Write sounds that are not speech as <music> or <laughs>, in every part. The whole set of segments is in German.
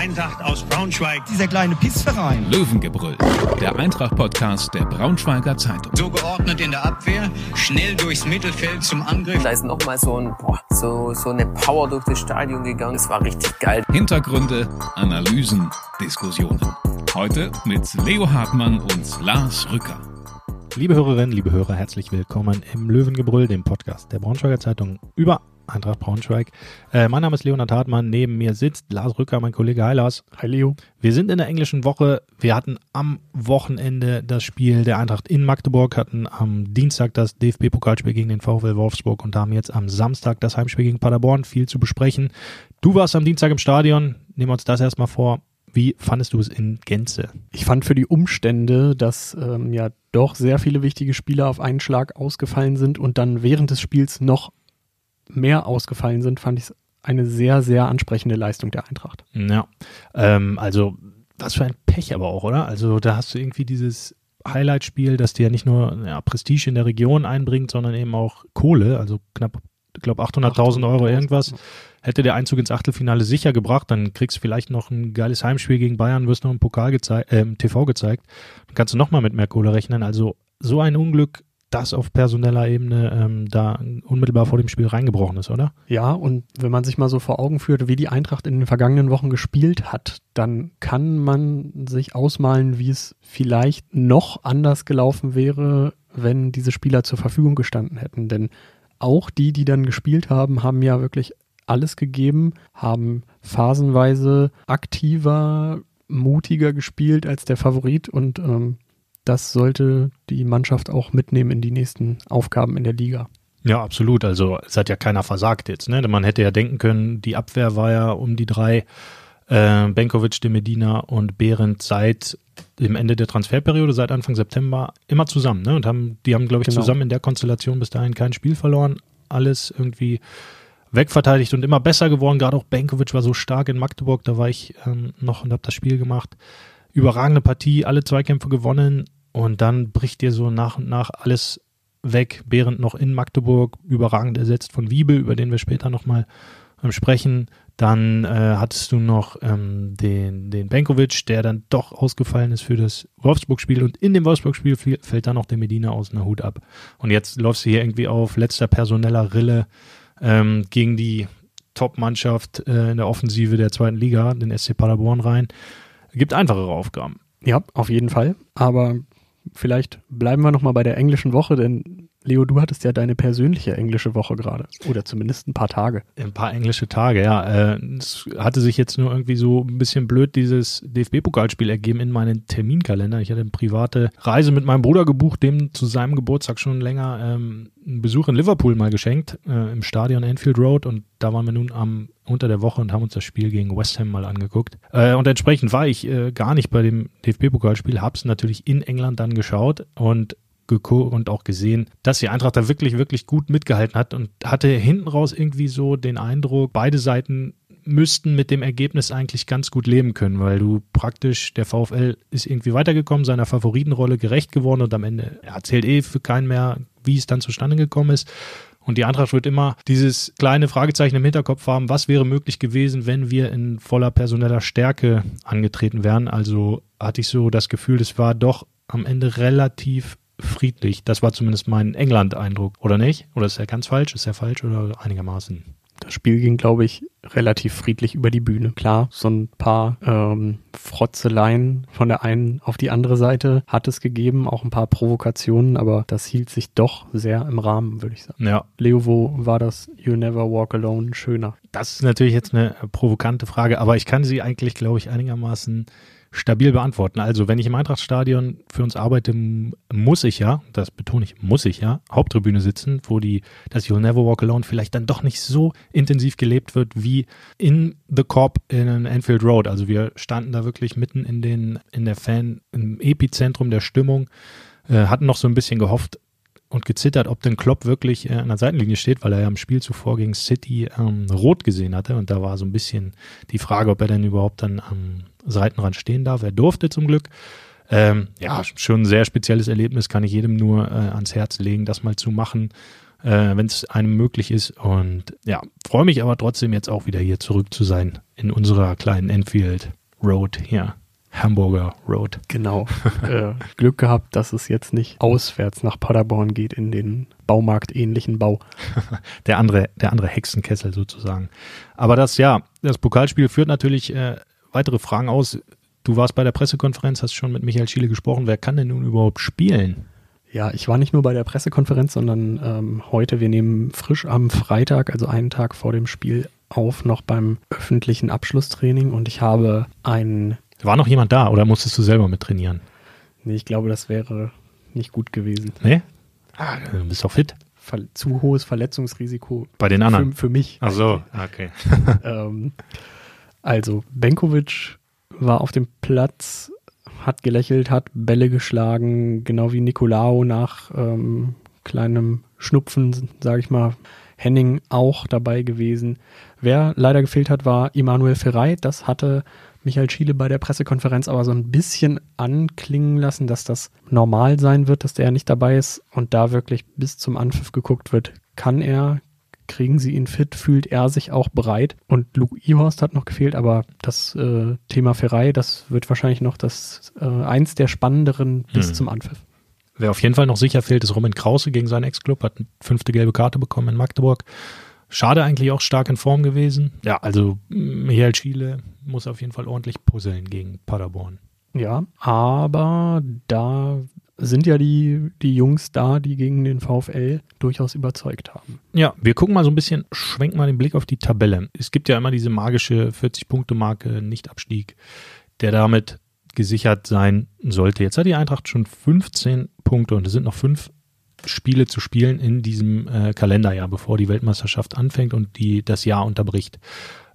Eintracht aus Braunschweig. Dieser kleine Pissverein. Löwengebrüll, der Eintracht-Podcast der Braunschweiger Zeitung. So geordnet in der Abwehr, schnell durchs Mittelfeld zum Angriff. Da ist nochmal so, ein, boah, so, so eine Power durch das Stadion gegangen. Es war richtig geil. Hintergründe, Analysen, Diskussionen. Heute mit Leo Hartmann und Lars Rücker. Liebe Hörerinnen, liebe Hörer, herzlich willkommen im Löwengebrüll, dem Podcast der Braunschweiger Zeitung über Eintracht Braunschweig. Äh, mein Name ist Leonhard Hartmann. Neben mir sitzt Lars Rücker, mein Kollege. Hi Lars. Hi Leo. Wir sind in der englischen Woche. Wir hatten am Wochenende das Spiel der Eintracht in Magdeburg, hatten am Dienstag das DFB-Pokalspiel gegen den VfL Wolfsburg und haben jetzt am Samstag das Heimspiel gegen Paderborn. Viel zu besprechen. Du warst am Dienstag im Stadion. Nehmen wir uns das erstmal vor. Wie fandest du es in Gänze? Ich fand für die Umstände, dass ähm, ja doch sehr viele wichtige Spieler auf einen Schlag ausgefallen sind und dann während des Spiels noch mehr ausgefallen sind, fand ich es eine sehr, sehr ansprechende Leistung der Eintracht. Ja, ähm, also was für ein Pech aber auch, oder? Also da hast du irgendwie dieses Highlight-Spiel, das dir ja nicht nur ja, Prestige in der Region einbringt, sondern eben auch Kohle, also knapp, ich glaube 800.000 Euro irgendwas. Hätte der Einzug ins Achtelfinale sicher gebracht, dann kriegst du vielleicht noch ein geiles Heimspiel gegen Bayern, wirst noch im Pokal gezeigt, äh, im TV gezeigt. Dann kannst du nochmal mit mehr Kohle rechnen. Also so ein Unglück das auf personeller Ebene ähm, da unmittelbar vor dem Spiel reingebrochen ist, oder? Ja, und wenn man sich mal so vor Augen führt, wie die Eintracht in den vergangenen Wochen gespielt hat, dann kann man sich ausmalen, wie es vielleicht noch anders gelaufen wäre, wenn diese Spieler zur Verfügung gestanden hätten. Denn auch die, die dann gespielt haben, haben ja wirklich alles gegeben, haben phasenweise aktiver, mutiger gespielt als der Favorit und ähm, das sollte die Mannschaft auch mitnehmen in die nächsten Aufgaben in der Liga. Ja, absolut. Also es hat ja keiner versagt jetzt. Ne? Man hätte ja denken können, die Abwehr war ja um die drei, äh, Benkovic, de Medina und Behrendt seit dem Ende der Transferperiode, seit Anfang September, immer zusammen. Ne? Und haben, die haben, glaube ich, genau. zusammen in der Konstellation bis dahin kein Spiel verloren. Alles irgendwie wegverteidigt und immer besser geworden. Gerade auch Benkovic war so stark in Magdeburg, da war ich ähm, noch und habe das Spiel gemacht überragende Partie, alle Zweikämpfe gewonnen und dann bricht dir so nach und nach alles weg, während noch in Magdeburg überragend ersetzt von Wiebel, über den wir später nochmal ähm, sprechen. Dann äh, hattest du noch ähm, den, den Benkovic, der dann doch ausgefallen ist für das Wolfsburg-Spiel und in dem Wolfsburg-Spiel fällt dann noch der Medina aus einer Hut ab. Und jetzt läufst du hier irgendwie auf letzter personeller Rille ähm, gegen die Top-Mannschaft äh, in der Offensive der zweiten Liga, den SC Paderborn rein gibt einfachere Aufgaben. Ja, auf jeden Fall. Aber vielleicht bleiben wir nochmal bei der englischen Woche, denn Leo, du hattest ja deine persönliche englische Woche gerade. Oder zumindest ein paar Tage. Ein paar englische Tage, ja. Äh, es hatte sich jetzt nur irgendwie so ein bisschen blöd dieses DFB-Pokalspiel ergeben in meinen Terminkalender. Ich hatte eine private Reise mit meinem Bruder gebucht, dem zu seinem Geburtstag schon länger ähm, einen Besuch in Liverpool mal geschenkt, äh, im Stadion Anfield Road. Und da waren wir nun am unter der Woche und haben uns das Spiel gegen West Ham mal angeguckt. Äh, und entsprechend war ich gar nicht bei dem DFB-Pokalspiel, hab's natürlich in England dann geschaut und und auch gesehen, dass die Eintracht da wirklich, wirklich gut mitgehalten hat und hatte hinten raus irgendwie so den Eindruck, beide Seiten müssten mit dem Ergebnis eigentlich ganz gut leben können, weil du praktisch, der VfL ist irgendwie weitergekommen, seiner Favoritenrolle gerecht geworden und am Ende erzählt eh für keinen mehr, wie es dann zustande gekommen ist. Und die Eintracht wird immer dieses kleine Fragezeichen im Hinterkopf haben, was wäre möglich gewesen, wenn wir in voller personeller Stärke angetreten wären. Also hatte ich so das Gefühl, es war doch am Ende relativ friedlich. Das war zumindest mein England-Eindruck, oder nicht? Oder ist er ganz falsch? Ist er falsch oder einigermaßen? Das Spiel ging, glaube ich, relativ friedlich über die Bühne. Klar, so ein paar ähm, Frotzeleien von der einen auf die andere Seite hat es gegeben, auch ein paar Provokationen, aber das hielt sich doch sehr im Rahmen, würde ich sagen. Ja. Leo, wo war das You Never Walk Alone schöner? Das ist natürlich jetzt eine provokante Frage, aber ich kann sie eigentlich, glaube ich, einigermaßen stabil beantworten. Also, wenn ich im Eintrachtstadion für uns arbeite, muss ich ja, das betone ich, muss ich ja, Haupttribüne sitzen, wo die, das You'll Never Walk Alone vielleicht dann doch nicht so intensiv gelebt wird wie in The Corp in Anfield Road. Also wir standen da wirklich mitten in den, in der Fan, im Epizentrum der Stimmung, äh, hatten noch so ein bisschen gehofft, und gezittert, ob denn Klopp wirklich äh, an der Seitenlinie steht, weil er ja im Spiel zuvor gegen City ähm, rot gesehen hatte. Und da war so ein bisschen die Frage, ob er denn überhaupt dann am Seitenrand stehen darf. Er durfte zum Glück. Ähm, ja, schon ein sehr spezielles Erlebnis, kann ich jedem nur äh, ans Herz legen, das mal zu machen. äh, wenn es einem möglich ist. Und ja, freue mich aber trotzdem jetzt auch wieder hier zurück zu sein in unserer kleinen Enfield Road hier. Hamburger Road. Genau. <laughs> äh, Glück gehabt, dass es jetzt nicht auswärts nach Paderborn geht in den Baumarkt-ähnlichen Bau. <laughs> der andere, der andere Hexenkessel sozusagen. Aber das, ja, das Pokalspiel führt natürlich äh, weitere Fragen aus. Du warst bei der Pressekonferenz, hast schon mit Michael Schiele gesprochen. Wer kann denn nun überhaupt spielen? Ja, ich war nicht nur bei der Pressekonferenz, sondern ähm, heute, wir nehmen frisch am Freitag, also einen Tag vor dem Spiel auf, noch beim öffentlichen Abschlusstraining und ich habe einen war noch jemand da oder musstest du selber mit trainieren? Nee, ich glaube, das wäre nicht gut gewesen. Nee? Ah, du bist doch fit. Ver zu hohes Verletzungsrisiko. Bei den anderen? Für, für mich. Ach so, okay. <laughs> ähm, also, Benkovic war auf dem Platz, hat gelächelt, hat Bälle geschlagen, genau wie Nicolao nach ähm, kleinem Schnupfen, sage ich mal. Henning auch dabei gewesen. Wer leider gefehlt hat, war Immanuel Ferrei. Das hatte Michael Schiele bei der Pressekonferenz aber so ein bisschen anklingen lassen, dass das normal sein wird, dass der nicht dabei ist und da wirklich bis zum Anpfiff geguckt wird, kann er, kriegen sie ihn fit, fühlt er sich auch bereit. Und Luke Ihorst hat noch gefehlt, aber das äh, Thema Ferrei, das wird wahrscheinlich noch das äh, eins der spannenderen bis hm. zum Anpfiff. Wer auf jeden Fall noch sicher fehlt, ist Roman Krause gegen seinen Ex-Club, hat eine fünfte gelbe Karte bekommen in Magdeburg. Schade eigentlich auch stark in Form gewesen. Ja, also Michael Schiele muss auf jeden Fall ordentlich puzzeln gegen Paderborn. Ja, aber da sind ja die, die Jungs da, die gegen den VfL durchaus überzeugt haben. Ja, wir gucken mal so ein bisschen, schwenken mal den Blick auf die Tabelle. Es gibt ja immer diese magische 40-Punkte-Marke Nicht-Abstieg, der damit gesichert sein sollte. Jetzt hat die Eintracht schon 15 Punkte und es sind noch fünf Spiele zu spielen in diesem äh, Kalenderjahr, bevor die Weltmeisterschaft anfängt und die das Jahr unterbricht.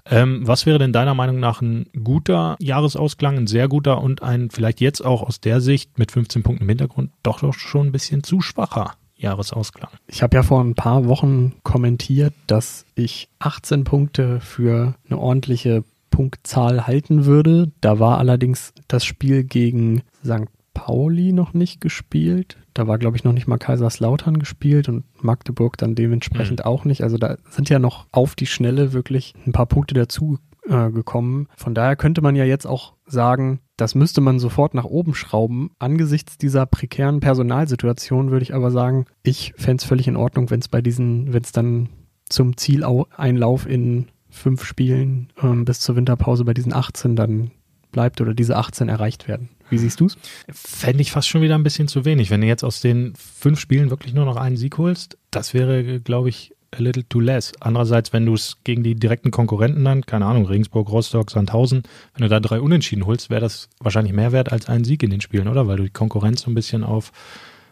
Ähm, was wäre denn deiner Meinung nach ein guter Jahresausklang, ein sehr guter und ein vielleicht jetzt auch aus der Sicht mit 15 Punkten im Hintergrund doch, doch schon ein bisschen zu schwacher Jahresausklang? Ich habe ja vor ein paar Wochen kommentiert, dass ich 18 Punkte für eine ordentliche Punktzahl halten würde. Da war allerdings das Spiel gegen St. Pauli noch nicht gespielt. Da war, glaube ich, noch nicht mal Kaiserslautern gespielt und Magdeburg dann dementsprechend mhm. auch nicht. Also da sind ja noch auf die Schnelle wirklich ein paar Punkte dazu äh, gekommen. Von daher könnte man ja jetzt auch sagen, das müsste man sofort nach oben schrauben. Angesichts dieser prekären Personalsituation würde ich aber sagen, ich fände es völlig in Ordnung, wenn es bei diesen, wenn es dann zum Zieleinlauf in fünf Spielen ähm, bis zur Winterpause bei diesen 18 dann bleibt oder diese 18 erreicht werden. Wie siehst du es? Fände ich fast schon wieder ein bisschen zu wenig. Wenn du jetzt aus den fünf Spielen wirklich nur noch einen Sieg holst, das wäre, glaube ich, a little too less. Andererseits, wenn du es gegen die direkten Konkurrenten dann, keine Ahnung, Regensburg, Rostock, Sandhausen, wenn du da drei Unentschieden holst, wäre das wahrscheinlich mehr wert als ein Sieg in den Spielen, oder? Weil du die Konkurrenz so ein bisschen auf,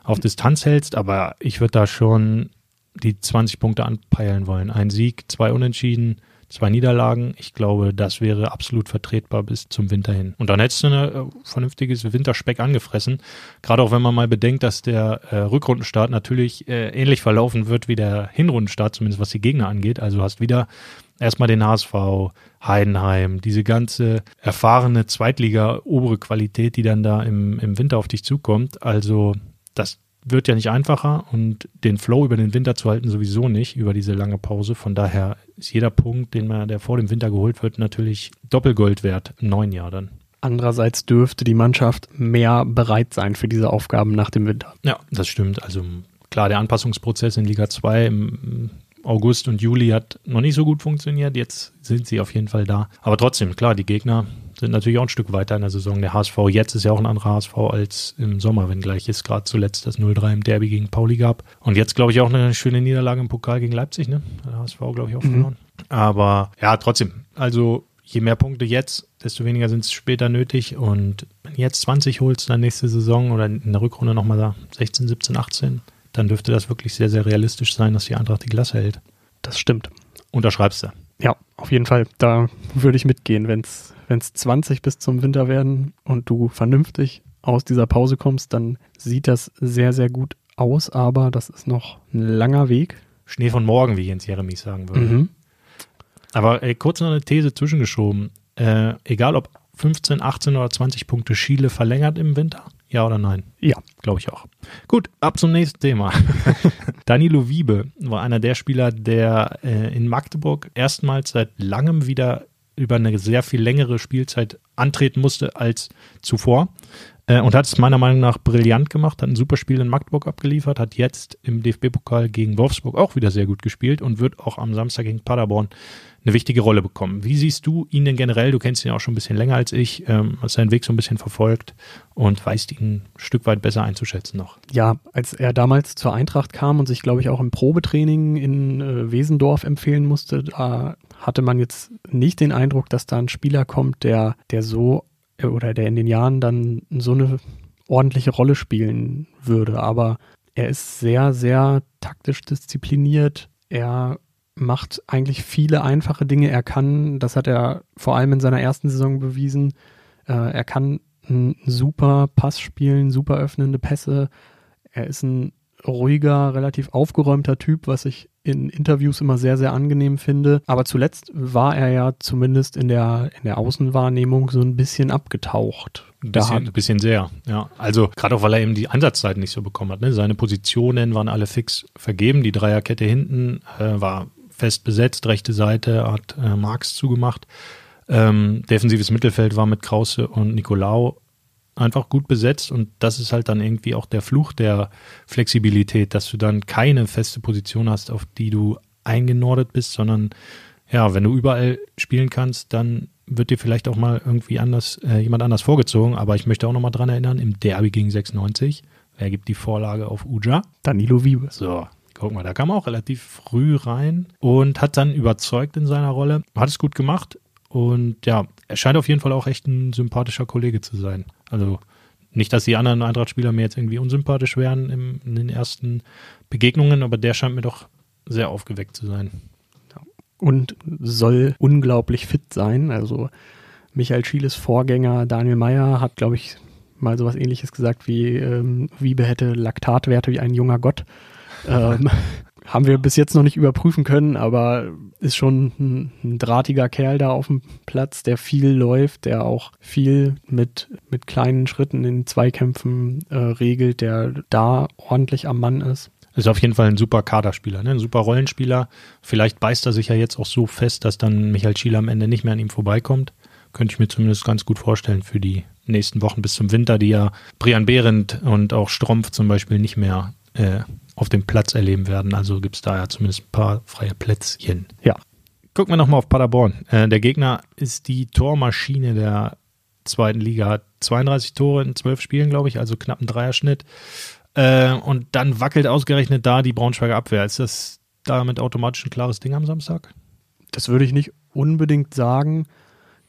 auf Distanz hältst. Aber ich würde da schon die 20 Punkte anpeilen wollen. Ein Sieg, zwei Unentschieden, zwei Niederlagen. Ich glaube, das wäre absolut vertretbar bis zum Winter hin. Und dann hättest du ein äh, vernünftiges Winterspeck angefressen. Gerade auch wenn man mal bedenkt, dass der äh, Rückrundenstart natürlich äh, ähnlich verlaufen wird wie der Hinrundenstart, zumindest was die Gegner angeht. Also du hast wieder erstmal den HSV, Heidenheim, diese ganze erfahrene Zweitliga obere Qualität, die dann da im, im Winter auf dich zukommt. Also das wird ja nicht einfacher und den Flow über den Winter zu halten sowieso nicht, über diese lange Pause. Von daher ist jeder Punkt, den man, der vor dem Winter geholt wird, natürlich Doppelgold wert im neuen Jahr dann. Andererseits dürfte die Mannschaft mehr bereit sein für diese Aufgaben nach dem Winter. Ja, das stimmt. Also klar, der Anpassungsprozess in Liga 2 im August und Juli hat noch nicht so gut funktioniert. Jetzt sind sie auf jeden Fall da. Aber trotzdem, klar, die Gegner sind natürlich auch ein Stück weiter in der Saison. Der HSV jetzt ist ja auch ein anderer HSV als im Sommer, wenngleich es gerade zuletzt das 0-3 im Derby gegen Pauli gab. Und jetzt, glaube ich, auch eine schöne Niederlage im Pokal gegen Leipzig, ne? Der HSV, glaube ich, auch mhm. verloren. Aber ja, trotzdem. Also je mehr Punkte jetzt, desto weniger sind es später nötig. Und wenn du jetzt 20 holst, dann nächste Saison oder in der Rückrunde nochmal 16, 17, 18, dann dürfte das wirklich sehr, sehr realistisch sein, dass die Eintracht die Klasse hält. Das stimmt. Unterschreibst du? Ja, auf jeden Fall. Da würde ich mitgehen, wenn es 20 bis zum Winter werden und du vernünftig aus dieser Pause kommst, dann sieht das sehr, sehr gut aus, aber das ist noch ein langer Weg. Schnee von morgen, wie Jens Jeremies sagen würde. Mhm. Aber ey, kurz noch eine These zwischengeschoben. Äh, egal ob 15, 18 oder 20 Punkte Schiele verlängert im Winter, Ja oder nein? Ja. Glaube ich auch. Gut, ab zum nächsten Thema. <laughs> Danilo Wiebe war einer der Spieler, der äh, in Magdeburg erstmals seit langem wieder über eine sehr viel längere Spielzeit antreten musste als zuvor. Äh, und hat es meiner Meinung nach brillant gemacht, hat ein super Spiel in Magdeburg abgeliefert, hat jetzt im DFB-Pokal gegen Wolfsburg auch wieder sehr gut gespielt und wird auch am Samstag gegen Paderborn eine wichtige Rolle bekommen. Wie siehst du ihn denn generell? Du kennst ihn ja auch schon ein bisschen länger als ich, ähm, hast seinen Weg so ein bisschen verfolgt und weißt ihn ein Stück weit besser einzuschätzen noch. Ja, als er damals zur Eintracht kam und sich, glaube ich, auch im Probetraining in äh, Wesendorf empfehlen musste, da hatte man jetzt nicht den Eindruck, dass da ein Spieler kommt, der, der so äh, oder der in den Jahren dann so eine ordentliche Rolle spielen würde. Aber er ist sehr, sehr taktisch diszipliniert. Er macht eigentlich viele einfache Dinge. Er kann, das hat er vor allem in seiner ersten Saison bewiesen, äh, er kann einen super Pass spielen, super öffnende Pässe. Er ist ein ruhiger, relativ aufgeräumter Typ, was ich in Interviews immer sehr, sehr angenehm finde. Aber zuletzt war er ja zumindest in der, in der Außenwahrnehmung so ein bisschen abgetaucht. Ein bisschen, ein bisschen sehr, ja. Also gerade auch, weil er eben die Ansatzzeiten nicht so bekommen hat. Ne? Seine Positionen waren alle fix vergeben. Die Dreierkette hinten äh, war fest besetzt, rechte Seite hat äh, Marx zugemacht. Ähm, defensives Mittelfeld war mit Krause und Nicolau einfach gut besetzt und das ist halt dann irgendwie auch der Fluch der Flexibilität, dass du dann keine feste Position hast, auf die du eingenordet bist, sondern ja, wenn du überall spielen kannst, dann wird dir vielleicht auch mal irgendwie anders, äh, jemand anders vorgezogen. Aber ich möchte auch nochmal dran erinnern, im Derby gegen 96, wer gibt die Vorlage auf Uja? Danilo Wiebe. So, guck mal, da kam er auch relativ früh rein und hat dann überzeugt in seiner Rolle, hat es gut gemacht. Und ja, er scheint auf jeden Fall auch echt ein sympathischer Kollege zu sein. Also nicht, dass die anderen Eintracht-Spieler mir jetzt irgendwie unsympathisch wären im, in den ersten Begegnungen, aber der scheint mir doch sehr aufgeweckt zu sein. Und soll unglaublich fit sein. Also Michael Schieles Vorgänger Daniel Meyer hat, glaube ich, mal sowas ähnliches gesagt wie ähm, Wiebe hätte Laktatwerte wie ein junger Gott. <laughs> Ähm, haben wir bis jetzt noch nicht überprüfen können, aber ist schon ein, ein, drahtiger Kerl da auf dem Platz, der viel läuft, der auch viel mit, mit kleinen Schritten in Zweikämpfen äh, regelt, der da ordentlich am Mann ist. Ist auf jeden Fall ein super Kaderspieler, ne? ein super Rollenspieler. Vielleicht beißt er sich ja jetzt auch so fest, dass dann Michael Schiele am Ende nicht mehr an ihm vorbeikommt. Könnte ich mir zumindest ganz gut vorstellen für die nächsten Wochen bis zum Winter, die ja Brian Behrendt und auch Strumpf zum Beispiel nicht mehr äh, auf dem Platz erleben werden. Also gibt es da ja zumindest ein paar freie Plätzchen. Ja. Gucken wir nochmal auf Paderborn. Äh, der Gegner ist die Tormaschine der zweiten Liga. Hat 32 Tore in 12 Spielen, glaube ich, also knapp ein Dreierschnitt. Äh, und dann wackelt ausgerechnet da die Braunschweiger Abwehr. Ist das damit automatisch ein klares Ding am Samstag? Das würde ich nicht unbedingt sagen.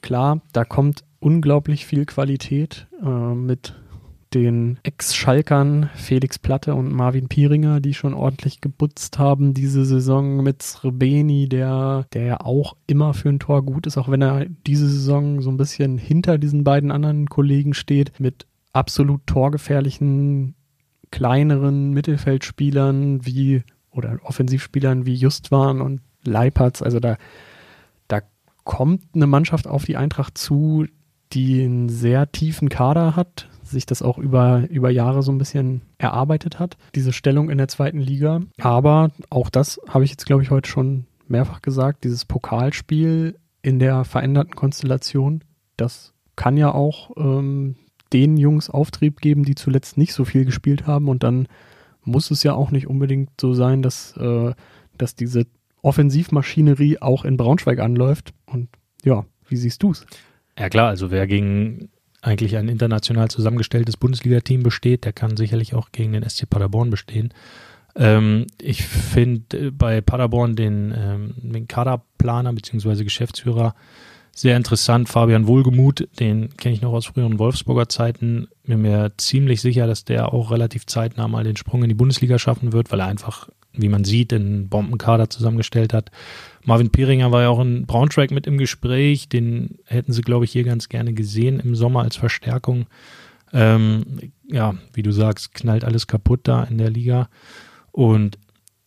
Klar, da kommt unglaublich viel Qualität äh, mit den Ex-Schalkern Felix Platte und Marvin Pieringer, die schon ordentlich gebutzt haben diese Saison mit Srebeni, der, der ja auch immer für ein Tor gut ist, auch wenn er diese Saison so ein bisschen hinter diesen beiden anderen Kollegen steht, mit absolut torgefährlichen kleineren Mittelfeldspielern wie oder Offensivspielern wie Justwan und Leipertz. Also da, da kommt eine Mannschaft auf die Eintracht zu, die einen sehr tiefen Kader hat, sich das auch über, über Jahre so ein bisschen erarbeitet hat, diese Stellung in der zweiten Liga. Aber auch das habe ich jetzt, glaube ich, heute schon mehrfach gesagt, dieses Pokalspiel in der veränderten Konstellation, das kann ja auch ähm, den Jungs Auftrieb geben, die zuletzt nicht so viel gespielt haben. Und dann muss es ja auch nicht unbedingt so sein, dass, äh, dass diese Offensivmaschinerie auch in Braunschweig anläuft. Und ja, wie siehst du es? Ja klar, also wer gegen eigentlich ein international zusammengestelltes Bundesliga-Team besteht, der kann sicherlich auch gegen den SC Paderborn bestehen. Ähm, ich finde bei Paderborn den, ähm, den Kaderplaner bzw. Geschäftsführer sehr interessant. Fabian Wohlgemuth, den kenne ich noch aus früheren Wolfsburger Zeiten. Bin mir ziemlich sicher, dass der auch relativ zeitnah mal den Sprung in die Bundesliga schaffen wird, weil er einfach, wie man sieht, einen Bombenkader zusammengestellt hat. Marvin Pieringer war ja auch in Braunschweig mit im Gespräch. Den hätten sie, glaube ich, hier ganz gerne gesehen im Sommer als Verstärkung. Ähm, ja, wie du sagst, knallt alles kaputt da in der Liga. Und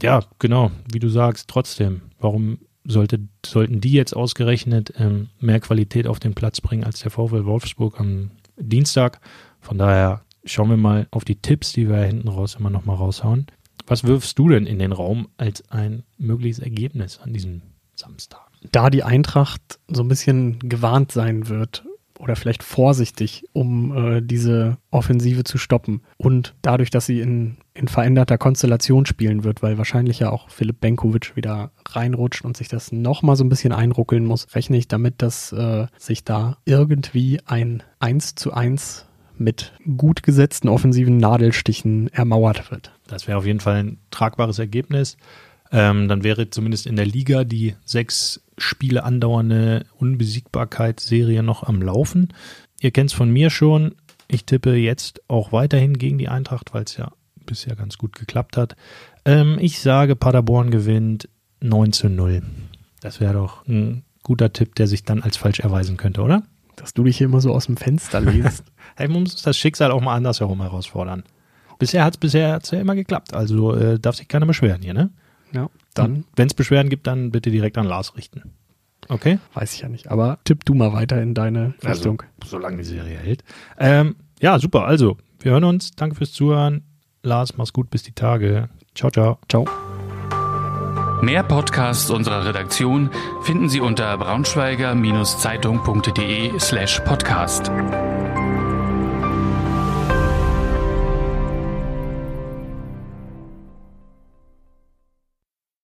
ja, genau, wie du sagst, trotzdem, warum sollte, sollten die jetzt ausgerechnet ähm, mehr Qualität auf den Platz bringen als der VfL Wolfsburg am Dienstag? Von daher schauen wir mal auf die Tipps, die wir hinten raus immer noch mal raushauen. Was wirfst du denn in den Raum als ein mögliches Ergebnis an diesem Samstag? Da die Eintracht so ein bisschen gewarnt sein wird oder vielleicht vorsichtig, um äh, diese Offensive zu stoppen. Und dadurch, dass sie in, in veränderter Konstellation spielen wird, weil wahrscheinlich ja auch Philipp Benkovic wieder reinrutscht und sich das nochmal so ein bisschen einruckeln muss, rechne ich damit, dass äh, sich da irgendwie ein 1 zu 1 mit gut gesetzten offensiven Nadelstichen ermauert wird. Das wäre auf jeden Fall ein tragbares Ergebnis. Ähm, dann wäre zumindest in der Liga die sechs Spiele andauernde Unbesiegbarkeitsserie noch am Laufen. Ihr kennt es von mir schon. Ich tippe jetzt auch weiterhin gegen die Eintracht, weil es ja bisher ganz gut geklappt hat. Ähm, ich sage, Paderborn gewinnt 9 zu 0. Das wäre doch ein guter Tipp, der sich dann als falsch erweisen könnte, oder? Dass du dich hier immer so aus dem Fenster lehnst. <laughs> hey, man muss das Schicksal auch mal andersherum herausfordern. Bisher hat es bisher hat's ja immer geklappt, also äh, darf sich keiner beschweren hier, ne? Ja, dann Wenn es Beschwerden gibt, dann bitte direkt an Lars richten. Okay? weiß ich ja nicht. Aber tipp du mal weiter in deine Richtung. Also, solange die Serie hält. Ähm, ja, super. Also, wir hören uns. Danke fürs Zuhören. Lars, mach's gut. Bis die Tage. Ciao, ciao. Ciao. Mehr Podcasts unserer Redaktion finden Sie unter braunschweiger-zeitung.de slash podcast.